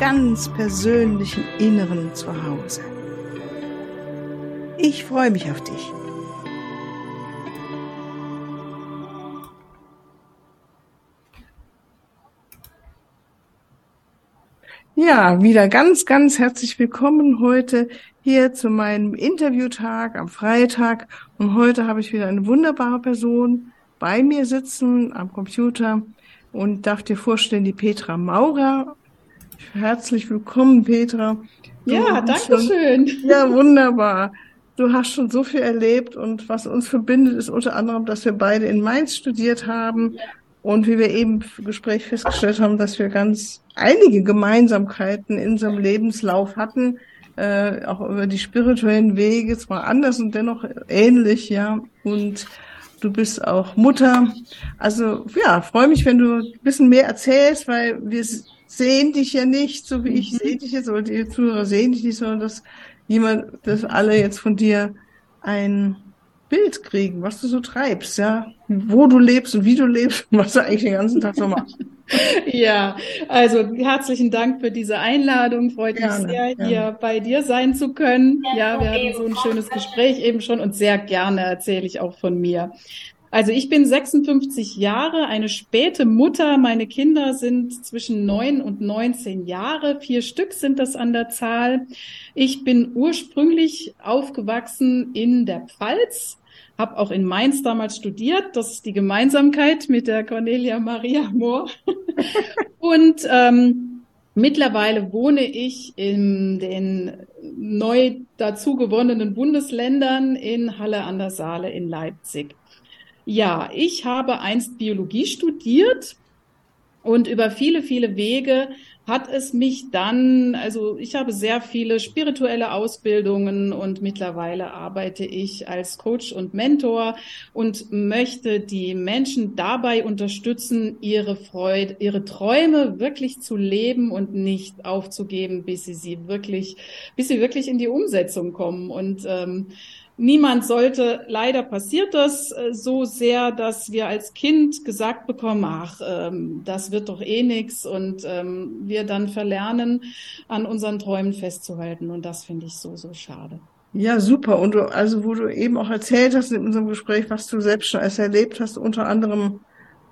ganz persönlichen Inneren zu Hause. Ich freue mich auf dich. Ja, wieder ganz, ganz herzlich willkommen heute hier zu meinem Interviewtag am Freitag. Und heute habe ich wieder eine wunderbare Person bei mir sitzen am Computer und darf dir vorstellen, die Petra Maurer. Herzlich willkommen, Petra. Du ja, danke schon, schön. Ja, wunderbar. Du hast schon so viel erlebt und was uns verbindet, ist unter anderem, dass wir beide in Mainz studiert haben ja. und wie wir eben im Gespräch festgestellt haben, dass wir ganz einige Gemeinsamkeiten in unserem Lebenslauf hatten, äh, auch über die spirituellen Wege, zwar anders und dennoch ähnlich, ja. Und Du bist auch Mutter. Also ja, freue mich, wenn du ein bisschen mehr erzählst, weil wir sehen dich ja nicht, so wie ich mhm. sehe dich jetzt, oder die Zuhörer sehen dich nicht, sondern dass jemand, dass alle jetzt von dir ein Bild kriegen, was du so treibst, ja, wo du lebst und wie du lebst und was du eigentlich den ganzen Tag so machst. ja, also herzlichen Dank für diese Einladung. Freut gerne, mich sehr, gerne. hier bei dir sein zu können. Ja, wir hatten so ein schönes Gespräch eben schon und sehr gerne erzähle ich auch von mir. Also ich bin 56 Jahre, eine späte Mutter. Meine Kinder sind zwischen neun und 19 Jahre. Vier Stück sind das an der Zahl. Ich bin ursprünglich aufgewachsen in der Pfalz, habe auch in Mainz damals studiert. Das ist die Gemeinsamkeit mit der Cornelia Maria Mohr. und ähm, mittlerweile wohne ich in den neu dazu gewonnenen Bundesländern in Halle an der Saale in Leipzig. Ja, ich habe einst Biologie studiert und über viele, viele Wege hat es mich dann, also ich habe sehr viele spirituelle Ausbildungen und mittlerweile arbeite ich als Coach und Mentor und möchte die Menschen dabei unterstützen, ihre Freude, ihre Träume wirklich zu leben und nicht aufzugeben, bis sie sie wirklich, bis sie wirklich in die Umsetzung kommen. Und ähm, Niemand sollte, leider passiert das äh, so sehr, dass wir als Kind gesagt bekommen, ach, ähm, das wird doch eh nix und ähm, wir dann verlernen, an unseren Träumen festzuhalten. Und das finde ich so, so schade. Ja, super. Und du, also wo du eben auch erzählt hast in unserem Gespräch, was du selbst schon als erlebt hast, unter anderem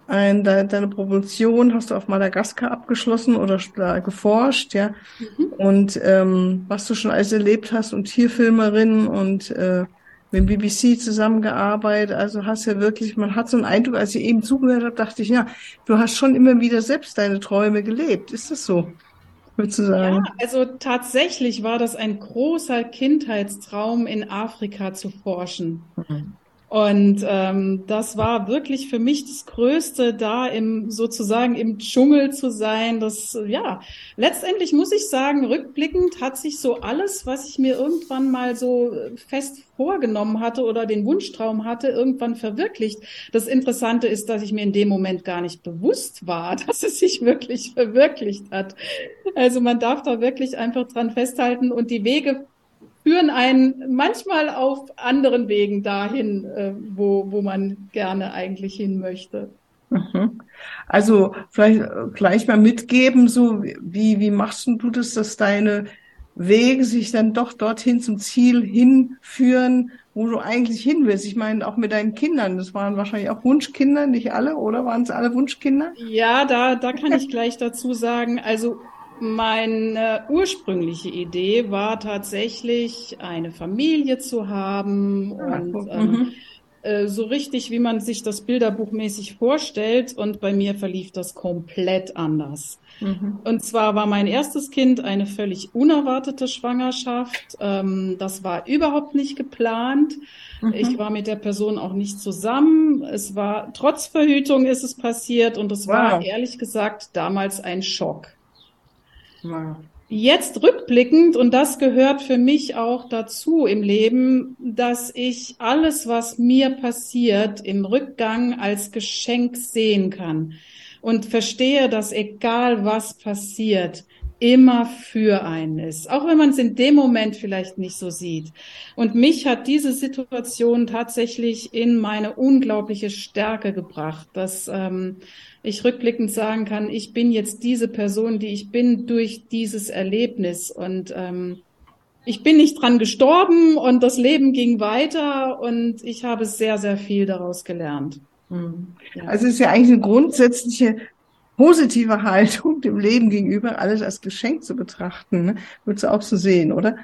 ein, deine, deine Promotion hast du auf Madagaskar abgeschlossen oder da geforscht, ja. Mhm. Und ähm, was du schon alles erlebt hast und Tierfilmerin und äh, mit dem BBC zusammengearbeitet. Also hast ja wirklich, man hat so einen Eindruck, als ich eben zugehört habe, dachte ich, ja, du hast schon immer wieder selbst deine Träume gelebt. Ist das so? Würdest du sagen? Ja, also tatsächlich war das ein großer Kindheitstraum, in Afrika zu forschen. Mhm. Und ähm, das war wirklich für mich das Größte, da im sozusagen im Dschungel zu sein. Das ja, letztendlich muss ich sagen, rückblickend hat sich so alles, was ich mir irgendwann mal so fest vorgenommen hatte oder den Wunschtraum hatte, irgendwann verwirklicht. Das Interessante ist, dass ich mir in dem Moment gar nicht bewusst war, dass es sich wirklich verwirklicht hat. Also man darf da wirklich einfach dran festhalten und die Wege führen einen manchmal auf anderen Wegen dahin, äh, wo, wo man gerne eigentlich hin möchte. Mhm. Also vielleicht gleich mal mitgeben, so wie, wie machst du das, dass deine Wege sich dann doch dorthin zum Ziel hinführen, wo du eigentlich hin willst. Ich meine, auch mit deinen Kindern, das waren wahrscheinlich auch Wunschkinder, nicht alle, oder waren es alle Wunschkinder? Ja, da, da kann ich gleich dazu sagen, also meine ursprüngliche Idee war tatsächlich, eine Familie zu haben ah, und ähm, mhm. äh, so richtig, wie man sich das bilderbuchmäßig vorstellt. Und bei mir verlief das komplett anders. Mhm. Und zwar war mein erstes Kind eine völlig unerwartete Schwangerschaft. Ähm, das war überhaupt nicht geplant. Mhm. Ich war mit der Person auch nicht zusammen. Es war trotz Verhütung ist es passiert und es wow. war ehrlich gesagt damals ein Schock. Jetzt rückblickend, und das gehört für mich auch dazu im Leben, dass ich alles, was mir passiert, im Rückgang als Geschenk sehen kann. Und verstehe, dass egal was passiert, immer für einen ist, auch wenn man es in dem Moment vielleicht nicht so sieht. Und mich hat diese Situation tatsächlich in meine unglaubliche Stärke gebracht, dass ähm, ich rückblickend sagen kann, ich bin jetzt diese Person, die ich bin durch dieses Erlebnis und ähm, ich bin nicht dran gestorben und das Leben ging weiter und ich habe sehr, sehr viel daraus gelernt. Hm. Also es ist ja eigentlich eine grundsätzliche positive Haltung dem Leben gegenüber, alles als Geschenk zu betrachten. Ne? Würdest du auch so sehen, oder?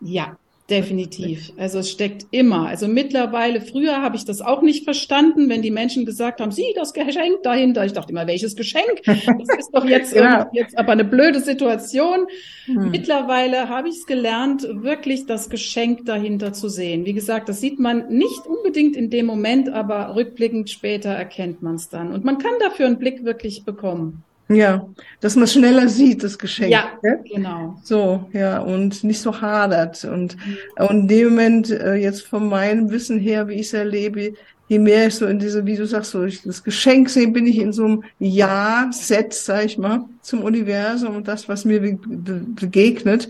Ja, Definitiv. Also es steckt immer. Also mittlerweile, früher habe ich das auch nicht verstanden, wenn die Menschen gesagt haben, sieh das Geschenk dahinter. Ich dachte immer, welches Geschenk? Das ist doch jetzt, ja. jetzt aber eine blöde Situation. Hm. Mittlerweile habe ich es gelernt, wirklich das Geschenk dahinter zu sehen. Wie gesagt, das sieht man nicht unbedingt in dem Moment, aber rückblickend später erkennt man es dann. Und man kann dafür einen Blick wirklich bekommen. Ja, dass man schneller sieht, das Geschenk. Ja, ne? genau. So, ja, und nicht so hadert. Und, mhm. und in dem Moment, äh, jetzt von meinem Wissen her, wie ich es erlebe, je mehr ich so in diese, wie du sagst, so ich das Geschenk sehe, bin ich in so einem Ja-Set, sag ich mal, zum Universum und das, was mir be begegnet.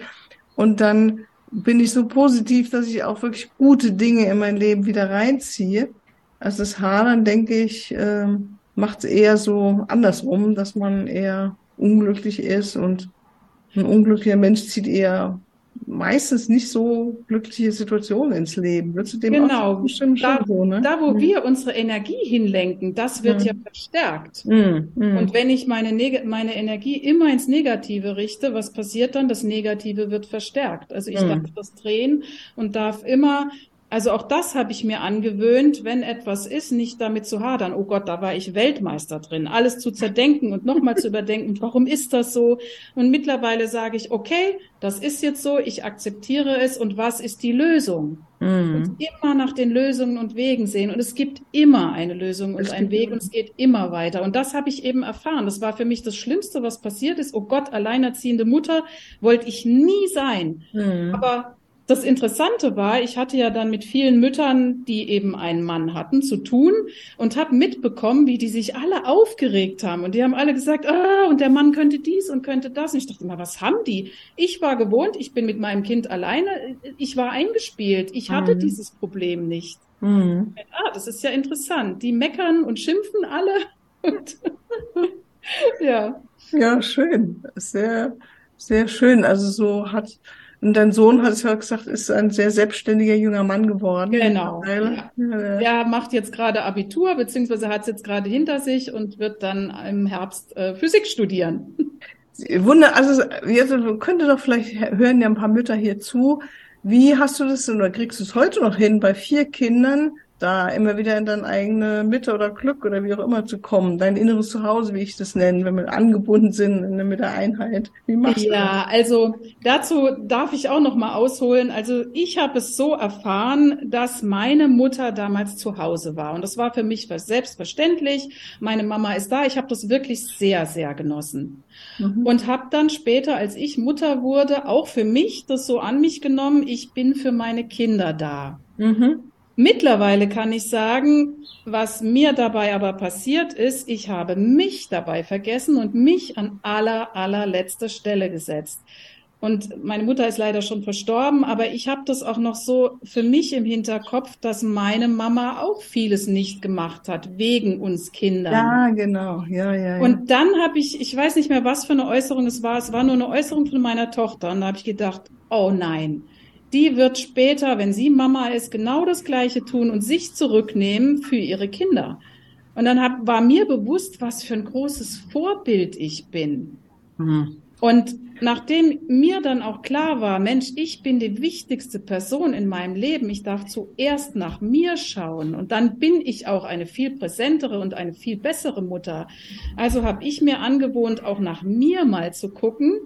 Und dann bin ich so positiv, dass ich auch wirklich gute Dinge in mein Leben wieder reinziehe. Also das Hadern, denke ich, ähm, macht es eher so andersrum, dass man eher unglücklich ist und ein unglücklicher Mensch zieht eher meistens nicht so glückliche Situationen ins Leben. Würdest du dem genau. auch bestimmt da, so, ne? da, wo mhm. wir unsere Energie hinlenken, das wird mhm. ja verstärkt. Mhm. Und wenn ich meine, meine Energie immer ins Negative richte, was passiert dann? Das Negative wird verstärkt. Also ich mhm. darf das drehen und darf immer also auch das habe ich mir angewöhnt, wenn etwas ist, nicht damit zu hadern. Oh Gott, da war ich Weltmeister drin, alles zu zerdenken und nochmal zu überdenken, warum ist das so? Und mittlerweile sage ich, okay, das ist jetzt so, ich akzeptiere es und was ist die Lösung? Mhm. Und immer nach den Lösungen und Wegen sehen. Und es gibt immer eine Lösung und einen Weg und es geht immer weiter. Und das habe ich eben erfahren. Das war für mich das Schlimmste, was passiert ist. Oh Gott, alleinerziehende Mutter wollte ich nie sein. Mhm. Aber das Interessante war, ich hatte ja dann mit vielen Müttern, die eben einen Mann hatten, zu tun und habe mitbekommen, wie die sich alle aufgeregt haben. Und die haben alle gesagt, ah, und der Mann könnte dies und könnte das. Und ich dachte immer, was haben die? Ich war gewohnt, ich bin mit meinem Kind alleine, ich war eingespielt, ich hatte mhm. dieses Problem nicht. Mhm. Ah, das ist ja interessant. Die meckern und schimpfen alle. Und ja. Ja, schön. Sehr, sehr schön. Also so hat und dein Sohn, hat es ja gesagt, ist ein sehr selbstständiger junger Mann geworden. Genau. Ja. Der macht jetzt gerade Abitur, beziehungsweise hat es jetzt gerade hinter sich und wird dann im Herbst äh, Physik studieren. Wunder, also jetzt könnte doch vielleicht hören ja ein paar Mütter hier zu. Wie hast du das denn, oder kriegst du es heute noch hin, bei vier Kindern da immer wieder in deine eigene Mitte oder Glück oder wie auch immer zu kommen, dein inneres Zuhause, wie ich das nenne, wenn wir angebunden sind mit der Einheit. Wie machst du Ja, also dazu darf ich auch noch mal ausholen. Also ich habe es so erfahren, dass meine Mutter damals zu Hause war und das war für mich selbstverständlich. Meine Mama ist da. Ich habe das wirklich sehr, sehr genossen mhm. und habe dann später, als ich Mutter wurde, auch für mich das so an mich genommen. Ich bin für meine Kinder da. Mhm. Mittlerweile kann ich sagen, was mir dabei aber passiert ist, ich habe mich dabei vergessen und mich an aller, allerletzter Stelle gesetzt. Und meine Mutter ist leider schon verstorben, aber ich habe das auch noch so für mich im Hinterkopf, dass meine Mama auch vieles nicht gemacht hat, wegen uns Kindern. Ja, genau. Ja, ja, ja. Und dann habe ich, ich weiß nicht mehr, was für eine Äußerung es war, es war nur eine Äußerung von meiner Tochter. Und da habe ich gedacht, oh nein, die wird später, wenn sie Mama ist, genau das Gleiche tun und sich zurücknehmen für ihre Kinder. Und dann hab, war mir bewusst, was für ein großes Vorbild ich bin. Mhm. Und nachdem mir dann auch klar war, Mensch, ich bin die wichtigste Person in meinem Leben, ich darf zuerst nach mir schauen und dann bin ich auch eine viel präsentere und eine viel bessere Mutter. Also habe ich mir angewohnt, auch nach mir mal zu gucken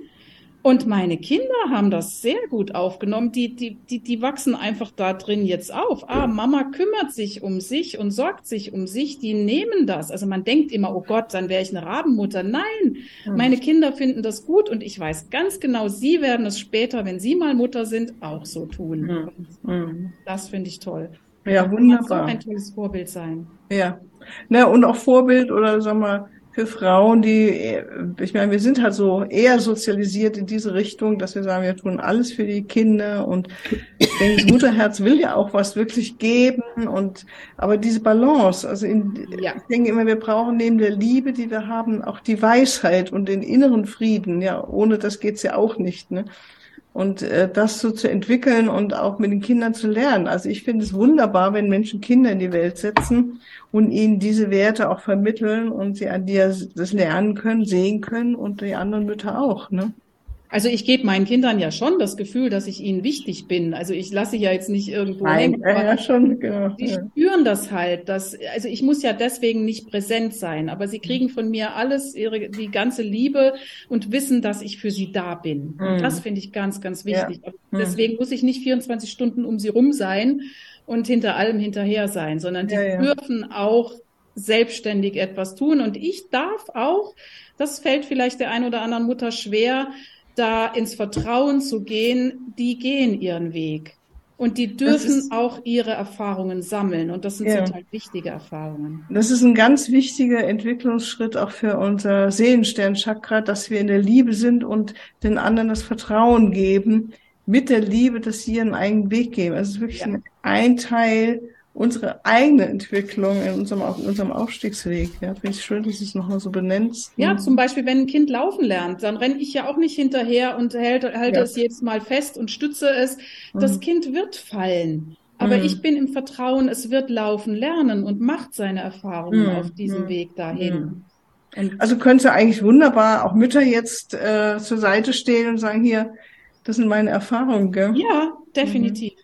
Und meine Kinder haben das sehr gut aufgenommen. Die, die, die, die wachsen einfach da drin jetzt auf. Ah, Mama kümmert sich um sich und sorgt sich um sich. Die nehmen das. Also man denkt immer, oh Gott, dann wäre ich eine Rabenmutter. Nein, meine Kinder finden das gut und ich weiß ganz genau, sie werden es später, wenn sie mal Mutter sind, auch so tun. Mhm. Das finde ich toll. Ja, wunderbar. So ein tolles Vorbild sein. Ja. Na, und auch Vorbild oder sag mal, für Frauen, die, ich meine, wir sind halt so eher sozialisiert in diese Richtung, dass wir sagen, wir tun alles für die Kinder und ich denke, das Mutterherz will ja auch was wirklich geben und, aber diese Balance, also in, ja. ich denke immer, wir brauchen neben der Liebe, die wir haben, auch die Weisheit und den inneren Frieden, ja, ohne das geht's ja auch nicht, ne? Und äh, das so zu entwickeln und auch mit den Kindern zu lernen. Also ich finde es wunderbar, wenn Menschen Kinder in die Welt setzen und ihnen diese Werte auch vermitteln und sie an dir das lernen können, sehen können und die anderen Mütter auch. Ne? Also ich gebe meinen Kindern ja schon das Gefühl, dass ich ihnen wichtig bin. Also ich lasse ja jetzt nicht irgendwo Nein, hängen. Ja, schon, genau. Die spüren das halt. Dass, also ich muss ja deswegen nicht präsent sein, aber sie kriegen von mir alles, ihre, die ganze Liebe und wissen, dass ich für sie da bin. Mhm. Das finde ich ganz, ganz wichtig. Ja. Mhm. Deswegen muss ich nicht 24 Stunden um sie rum sein und hinter allem hinterher sein, sondern die ja, ja. dürfen auch selbstständig etwas tun. Und ich darf auch, das fällt vielleicht der ein oder anderen Mutter schwer, da ins Vertrauen zu gehen, die gehen ihren Weg. Und die dürfen auch ihre Erfahrungen sammeln. Und das sind ja. total wichtige Erfahrungen. Das ist ein ganz wichtiger Entwicklungsschritt auch für unser Seelenstern-Chakra, dass wir in der Liebe sind und den anderen das Vertrauen geben, mit der Liebe, dass sie ihren eigenen Weg gehen. Also es ist wirklich ja. ein, ein Teil unsere eigene Entwicklung in unserem, auf unserem Aufstiegsweg. Ja, finde ich schön, dass du es nochmal so benennst. Ja, zum Beispiel, wenn ein Kind laufen lernt, dann renne ich ja auch nicht hinterher und halte, halte ja. es jedes Mal fest und stütze es. Das mhm. Kind wird fallen. Aber mhm. ich bin im Vertrauen, es wird laufen lernen und macht seine Erfahrungen mhm. auf diesem mhm. Weg dahin. Mhm. also könnte eigentlich wunderbar auch Mütter jetzt äh, zur Seite stehen und sagen, hier, das sind meine Erfahrungen, gell? Ja, definitiv.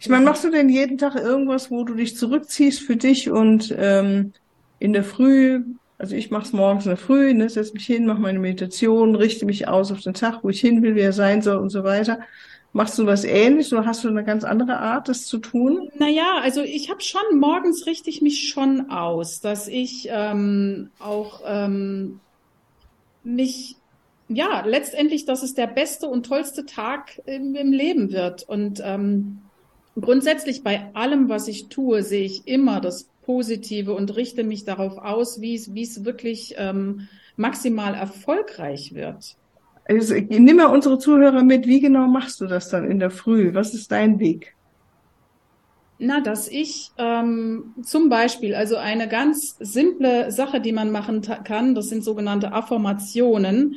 Ich meine, machst du denn jeden Tag irgendwas, wo du dich zurückziehst für dich und ähm, in der Früh, also ich mache es morgens in der Früh, ne, setze mich hin, mache meine Meditation, richte mich aus auf den Tag, wo ich hin will, wie er sein soll und so weiter. Machst du was ähnliches oder hast du eine ganz andere Art, das zu tun? Naja, also ich habe schon, morgens richte ich mich schon aus, dass ich ähm, auch ähm, mich ja, letztendlich, dass es der beste und tollste Tag im, im Leben wird. Und ähm, grundsätzlich bei allem, was ich tue, sehe ich immer das Positive und richte mich darauf aus, wie es, wie es wirklich ähm, maximal erfolgreich wird. Also, nimm mal unsere Zuhörer mit. Wie genau machst du das dann in der Früh? Was ist dein Weg? Na, dass ich ähm, zum Beispiel, also eine ganz simple Sache, die man machen kann, das sind sogenannte Affirmationen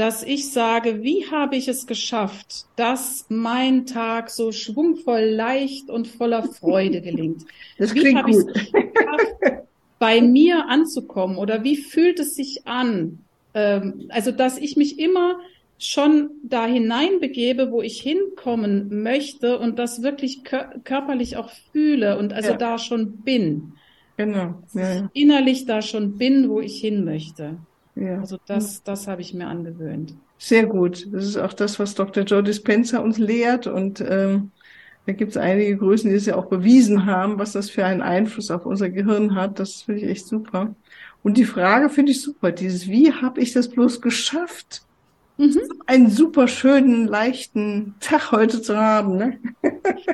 dass ich sage, wie habe ich es geschafft, dass mein Tag so schwungvoll, leicht und voller Freude gelingt? Das klingt wie habe gut. Ich es geschafft, bei mir anzukommen oder wie fühlt es sich an? Ähm, also, dass ich mich immer schon da hineinbegebe, wo ich hinkommen möchte und das wirklich kör körperlich auch fühle und also ja. da schon bin. Genau. Ja, ja. Innerlich da schon bin, wo ich hin möchte. Ja. Also das, das habe ich mir angewöhnt. Sehr gut. Das ist auch das, was Dr. Joe Dispenza uns lehrt. Und ähm, da gibt es einige Größen, die es ja auch bewiesen haben, was das für einen Einfluss auf unser Gehirn hat. Das finde ich echt super. Und die Frage finde ich super. Dieses, wie habe ich das bloß geschafft? Mhm. Einen super schönen, leichten Tag heute zu haben. Ne?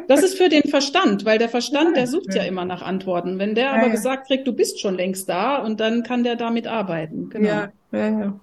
Das ist für den Verstand, weil der Verstand, ja, der sucht ja. ja. immer nach Antworten. Wenn der ja, aber gesagt kriegt, du bist schon längst da und dann kann der damit arbeiten. Genau. Ja, ja, ja.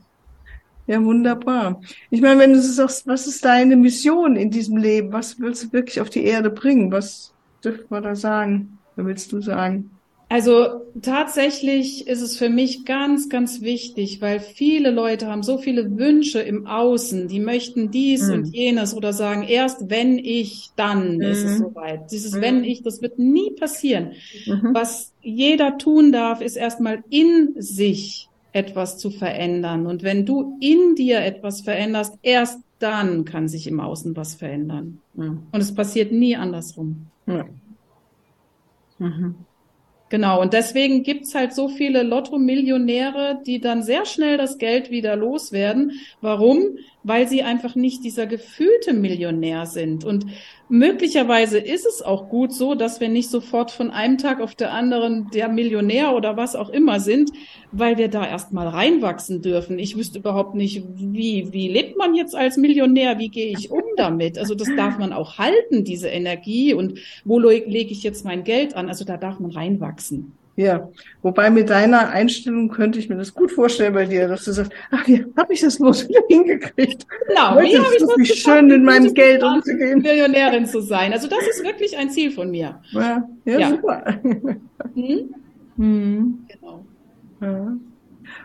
Ja, wunderbar. Ich meine, wenn du sagst, was ist deine Mission in diesem Leben? Was willst du wirklich auf die Erde bringen? Was dürfen wir da sagen? Was willst du sagen? Also tatsächlich ist es für mich ganz, ganz wichtig, weil viele Leute haben so viele Wünsche im Außen, die möchten dies mhm. und jenes oder sagen, erst wenn ich, dann mhm. ist es soweit. Dieses mhm. wenn ich, das wird nie passieren. Mhm. Was jeder tun darf, ist erstmal in sich etwas zu verändern. Und wenn du in dir etwas veränderst, erst dann kann sich im Außen was verändern. Und es passiert nie andersrum. Ja. Mhm. Genau, und deswegen gibt's halt so viele Lotto-Millionäre, die dann sehr schnell das Geld wieder loswerden. Warum? Weil sie einfach nicht dieser gefühlte Millionär sind. Und möglicherweise ist es auch gut so, dass wir nicht sofort von einem Tag auf der anderen der Millionär oder was auch immer sind, weil wir da erstmal reinwachsen dürfen. Ich wüsste überhaupt nicht, wie, wie lebt man jetzt als Millionär? Wie gehe ich um damit? Also das darf man auch halten, diese Energie. Und wo lege ich jetzt mein Geld an? Also da darf man reinwachsen wachsen. Ja, wobei mit deiner Einstellung könnte ich mir das gut vorstellen bei dir, dass du sagst, ach, wie habe ich das bloß wieder hingekriegt? Genau, wie habe ich das wie schön mit meinem Geld umzugehen. Millionärin zu sein. Also das ist wirklich ein Ziel von mir. Ja, ja, ja. super. Hm? Hm. Genau. Ja.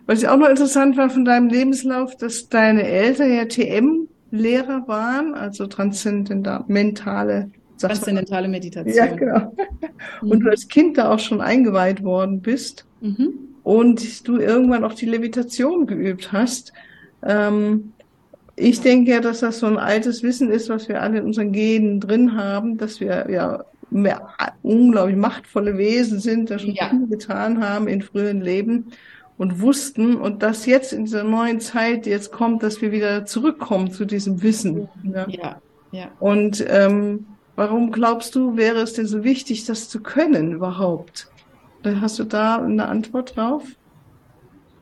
Was ich auch noch interessant war von deinem Lebenslauf, dass deine Eltern ja TM-Lehrer waren, also transzendentale Transzendentale Meditation. Ja, genau. Und du als Kind da auch schon eingeweiht worden bist mhm. und du irgendwann auch die Levitation geübt hast. Ähm, ich denke ja, dass das so ein altes Wissen ist, was wir alle in unseren Genen drin haben, dass wir ja mehr unglaublich machtvolle Wesen sind, das schon ja. viel getan haben in früheren Leben und wussten und dass jetzt in dieser neuen Zeit jetzt kommt, dass wir wieder zurückkommen zu diesem Wissen. Ja, ja. ja. Und ähm, Warum glaubst du, wäre es denn so wichtig, das zu können überhaupt? Hast du da eine Antwort drauf?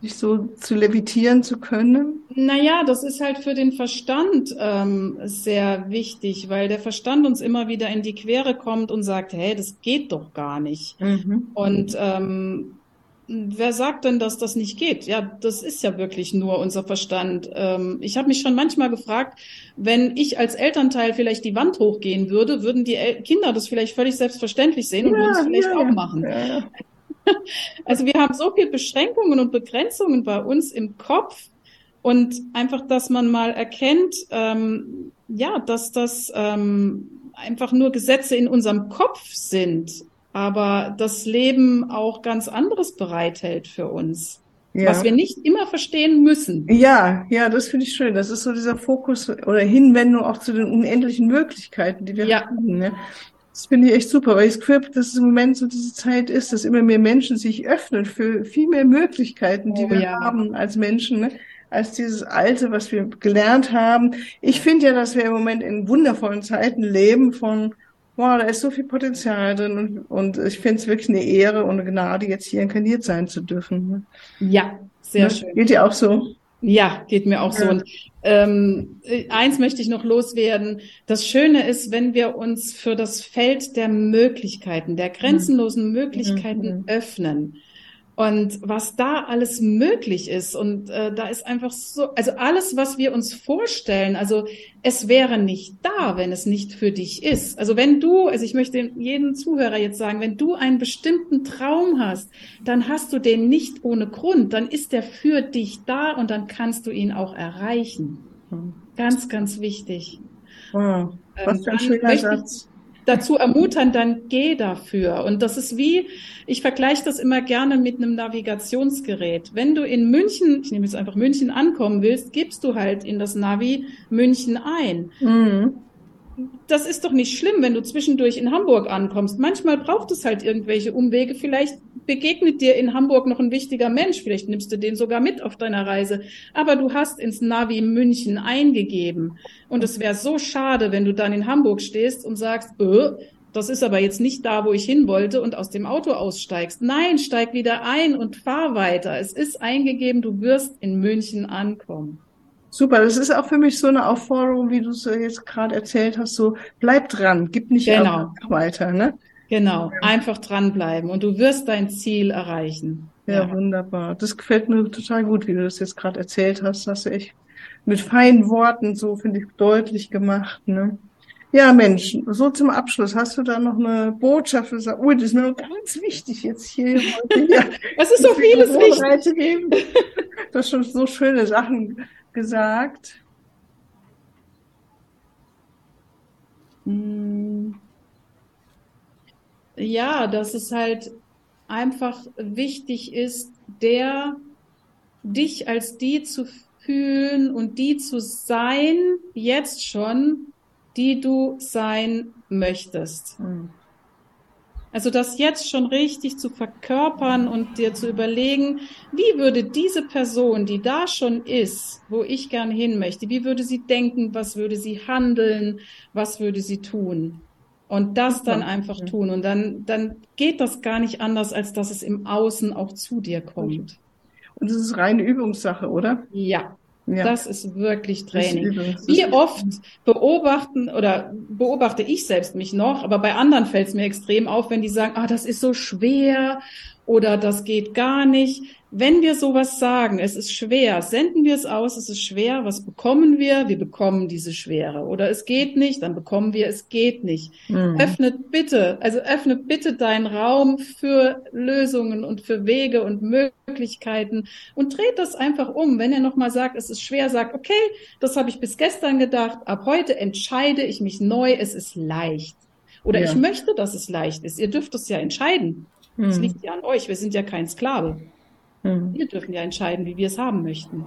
Sich so zu levitieren zu können? Naja, das ist halt für den Verstand ähm, sehr wichtig, weil der Verstand uns immer wieder in die Quere kommt und sagt, hey, das geht doch gar nicht. Mhm. Und ähm, wer sagt denn, dass das nicht geht? Ja, das ist ja wirklich nur unser Verstand. Ähm, ich habe mich schon manchmal gefragt, wenn ich als Elternteil vielleicht die Wand hochgehen würde, würden die Kinder das vielleicht völlig selbstverständlich sehen und ja, würden es vielleicht ja, auch machen. Ja. Also wir haben so viel Beschränkungen und Begrenzungen bei uns im Kopf und einfach, dass man mal erkennt, ähm, ja, dass das ähm, einfach nur Gesetze in unserem Kopf sind aber das Leben auch ganz anderes bereithält für uns. Ja. Was wir nicht immer verstehen müssen. Ja, ja, das finde ich schön. Das ist so dieser Fokus oder Hinwendung auch zu den unendlichen Möglichkeiten, die wir ja. haben. Ne? Das finde ich echt super, weil ich das Gefühl habe, dass es im Moment so diese Zeit ist, dass immer mehr Menschen sich öffnen für viel mehr Möglichkeiten, die oh, wir ja. haben als Menschen. Ne? als dieses Alte, was wir gelernt haben. Ich finde ja, dass wir im Moment in wundervollen Zeiten leben von wow, da ist so viel Potenzial drin und, und ich finde es wirklich eine Ehre und eine Gnade, jetzt hier inkarniert sein zu dürfen. Ne? Ja, sehr ja, schön. Geht dir auch so? Ja, geht mir auch ja. so. Und ähm, eins möchte ich noch loswerden. Das Schöne ist, wenn wir uns für das Feld der Möglichkeiten, der grenzenlosen Möglichkeiten mhm. öffnen, und was da alles möglich ist. Und äh, da ist einfach so, also alles, was wir uns vorstellen, also es wäre nicht da, wenn es nicht für dich ist. Also wenn du, also ich möchte jedem Zuhörer jetzt sagen, wenn du einen bestimmten Traum hast, dann hast du den nicht ohne Grund, dann ist der für dich da und dann kannst du ihn auch erreichen. Ganz, ganz wichtig. Wow, was für ein ähm, schöner Satz dazu ermuntern, dann geh dafür. Und das ist wie, ich vergleiche das immer gerne mit einem Navigationsgerät. Wenn du in München, ich nehme jetzt einfach München ankommen willst, gibst du halt in das Navi München ein. Mhm das ist doch nicht schlimm, wenn du zwischendurch in Hamburg ankommst. Manchmal braucht es halt irgendwelche Umwege. Vielleicht begegnet dir in Hamburg noch ein wichtiger Mensch. Vielleicht nimmst du den sogar mit auf deiner Reise. Aber du hast ins Navi München eingegeben. Und es wäre so schade, wenn du dann in Hamburg stehst und sagst, äh, das ist aber jetzt nicht da, wo ich hin wollte und aus dem Auto aussteigst. Nein, steig wieder ein und fahr weiter. Es ist eingegeben, du wirst in München ankommen. Super, das ist auch für mich so eine Aufforderung, wie du es jetzt gerade erzählt hast, so bleib dran, gib nicht genau. weiter, ne? Genau, ja. einfach dranbleiben und du wirst dein Ziel erreichen. Ja, ja, wunderbar. Das gefällt mir total gut, wie du das jetzt gerade erzählt hast. Das hast du echt mit feinen Worten so, finde ich, deutlich gemacht, ne? Ja, Mensch, so zum Abschluss. Hast du da noch eine Botschaft? Oh, das ist mir ganz wichtig jetzt hier heute. Ja, es ist so vieles wichtig. Du hast schon so schöne Sachen gesagt. Hm. Ja, dass es halt einfach wichtig ist, der dich als die zu fühlen und die zu sein, jetzt schon, die du sein möchtest. Mhm. Also das jetzt schon richtig zu verkörpern und dir zu überlegen, wie würde diese Person, die da schon ist, wo ich gern hin möchte, wie würde sie denken, was würde sie handeln, was würde sie tun? Und das dann einfach tun. Und dann, dann geht das gar nicht anders, als dass es im Außen auch zu dir kommt. Und das ist reine Übungssache, oder? Ja, ja. Das ist wirklich Training. Ist Wie oft beobachten oder beobachte ich selbst mich noch, aber bei anderen fällt es mir extrem auf, wenn die sagen, ah, das ist so schwer oder das geht gar nicht. Wenn wir sowas sagen, es ist schwer, senden wir es aus, es ist schwer, was bekommen wir? Wir bekommen diese Schwere. Oder es geht nicht, dann bekommen wir, es geht nicht. Mhm. Öffnet bitte, also öffne bitte deinen Raum für Lösungen und für Wege und Möglichkeiten und dreht das einfach um. Wenn er nochmal sagt, es ist schwer, sagt, okay, das habe ich bis gestern gedacht, ab heute entscheide ich mich neu, es ist leicht. Oder ja. ich möchte, dass es leicht ist. Ihr dürft es ja entscheiden. Es mhm. liegt ja an euch. Wir sind ja kein Sklave. Mhm. Wir dürfen ja entscheiden, wie wir es haben möchten.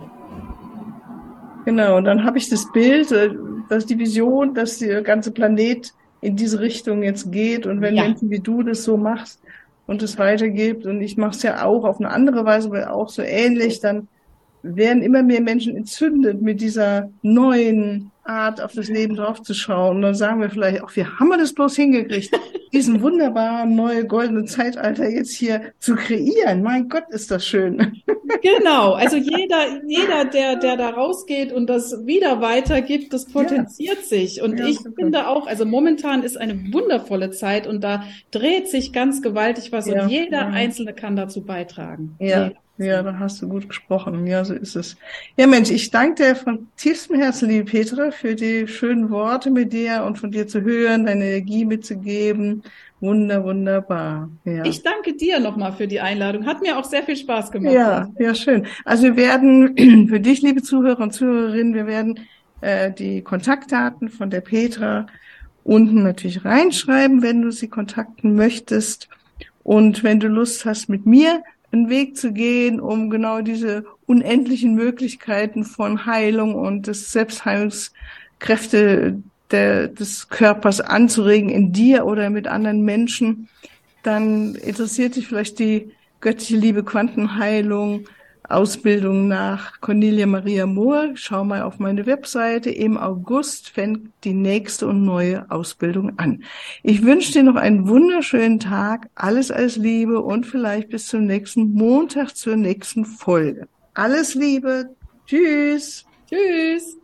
Genau, und dann habe ich das Bild, äh, dass die Vision, dass der ganze Planet in diese Richtung jetzt geht. Und wenn ja. Menschen wie du das so machst und es weitergibt, und ich mache es ja auch auf eine andere Weise, aber auch so ähnlich, dann werden immer mehr Menschen entzündet mit dieser neuen Art, auf das Leben draufzuschauen. Und dann sagen wir vielleicht auch, wie haben wir das bloß hingekriegt, diesen wunderbaren neue goldene Zeitalter jetzt hier zu kreieren. Mein Gott, ist das schön. Genau. Also jeder, jeder, der, der da rausgeht und das wieder weitergibt, das potenziert ja. sich. Und ja, ich super. finde auch, also momentan ist eine wundervolle Zeit und da dreht sich ganz gewaltig was ja. und jeder Einzelne kann dazu beitragen. Ja. Jeder. Ja, da hast du gut gesprochen. Ja, so ist es. Ja, Mensch, ich danke dir von tiefstem Herzen, liebe Petra, für die schönen Worte mit dir und von dir zu hören, deine Energie mitzugeben. Wunder, wunderbar. Ja. Ich danke dir nochmal für die Einladung. Hat mir auch sehr viel Spaß gemacht. Ja, ja, schön. Also wir werden für dich, liebe Zuhörer und Zuhörerinnen, wir werden äh, die Kontaktdaten von der Petra unten natürlich reinschreiben, wenn du sie kontakten möchtest. Und wenn du Lust hast, mit mir einen Weg zu gehen, um genau diese unendlichen Möglichkeiten von Heilung und des Selbstheilungskräfte der, des Körpers anzuregen in dir oder mit anderen Menschen, dann interessiert dich vielleicht die göttliche Liebe Quantenheilung, Ausbildung nach Cornelia Maria Mohr. Schau mal auf meine Webseite. Im August fängt die nächste und neue Ausbildung an. Ich wünsche dir noch einen wunderschönen Tag. Alles als Liebe und vielleicht bis zum nächsten Montag zur nächsten Folge. Alles Liebe. Tschüss. Tschüss.